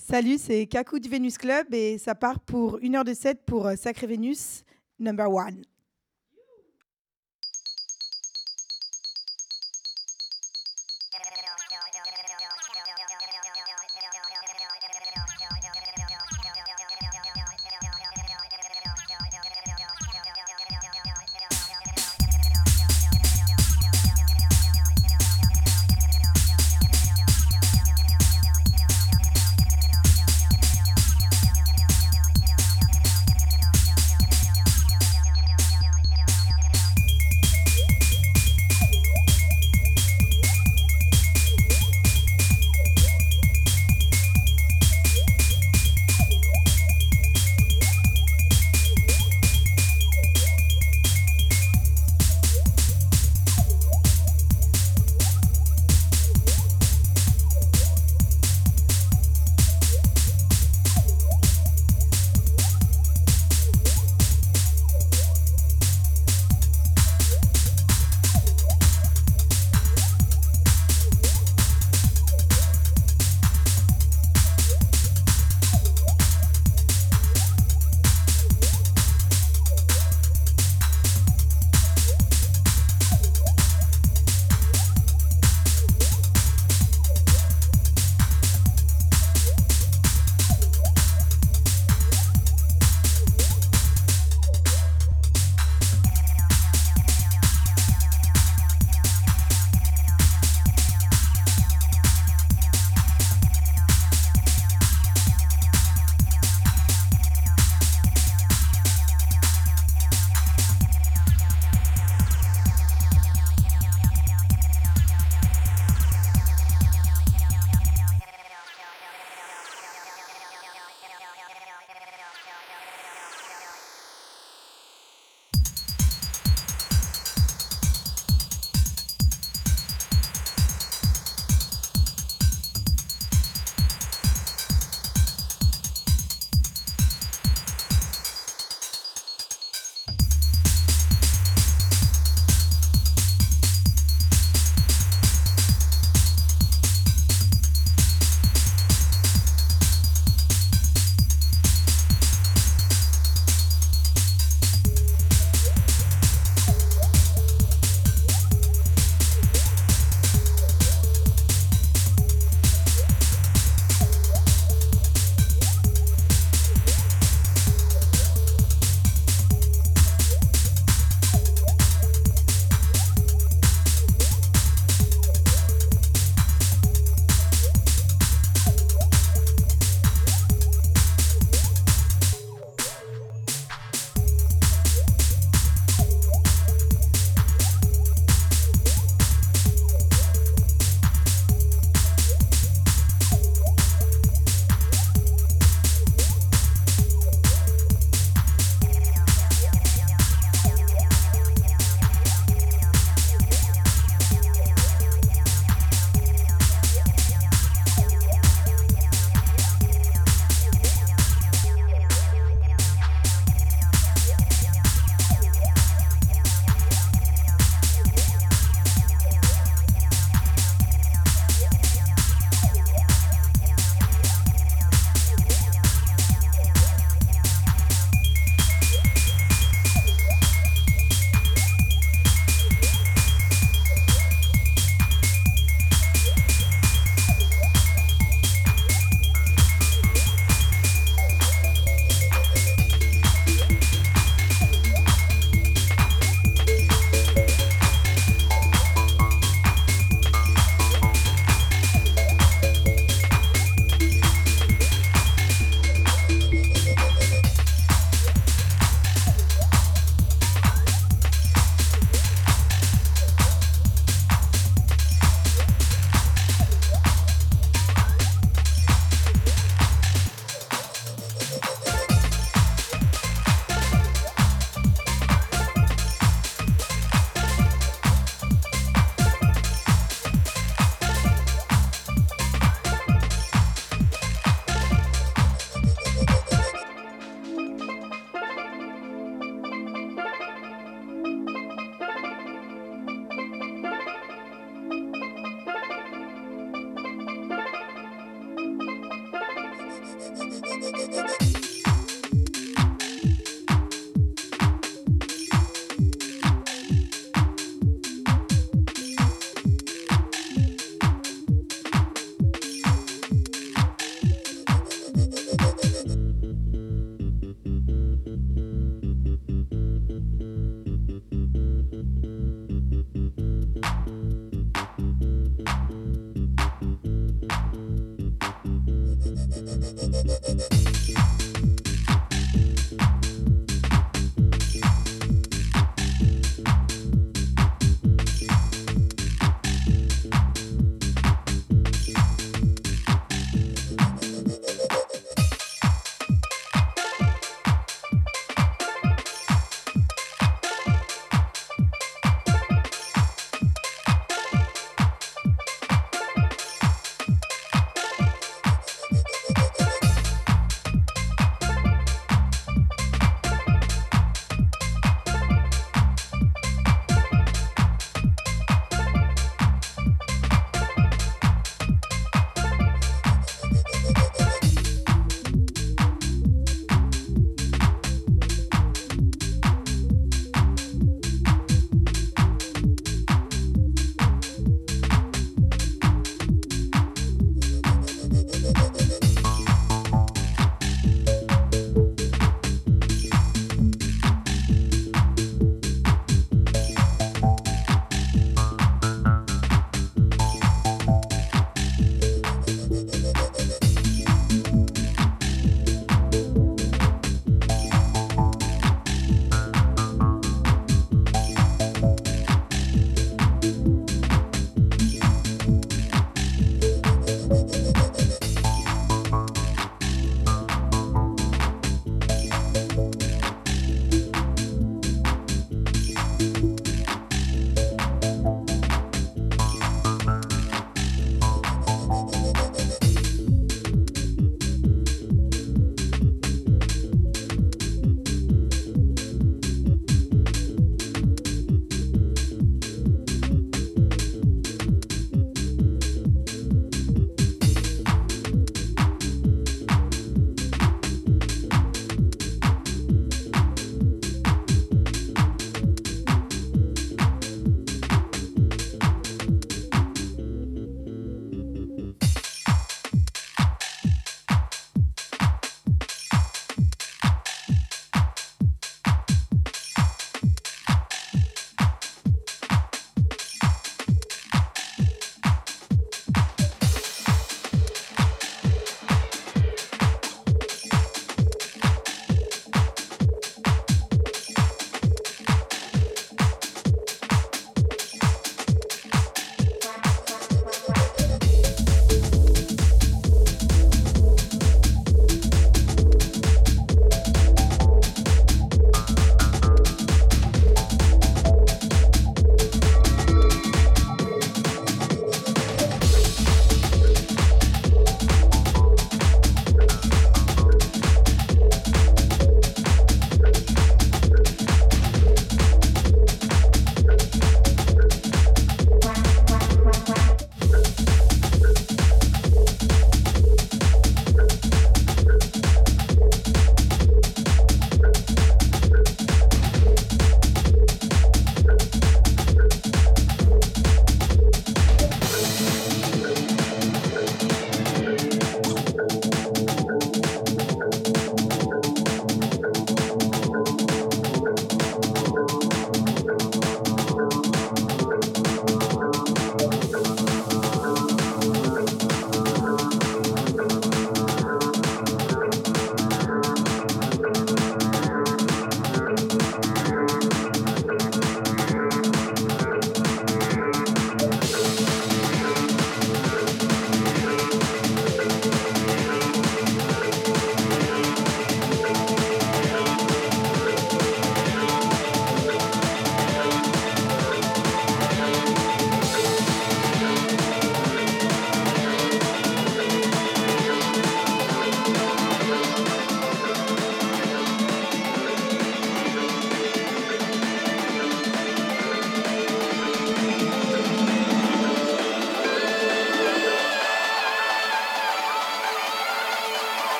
Salut, c'est Kaku du Venus Club et ça part pour une heure de set pour euh, Sacré Vénus, number one.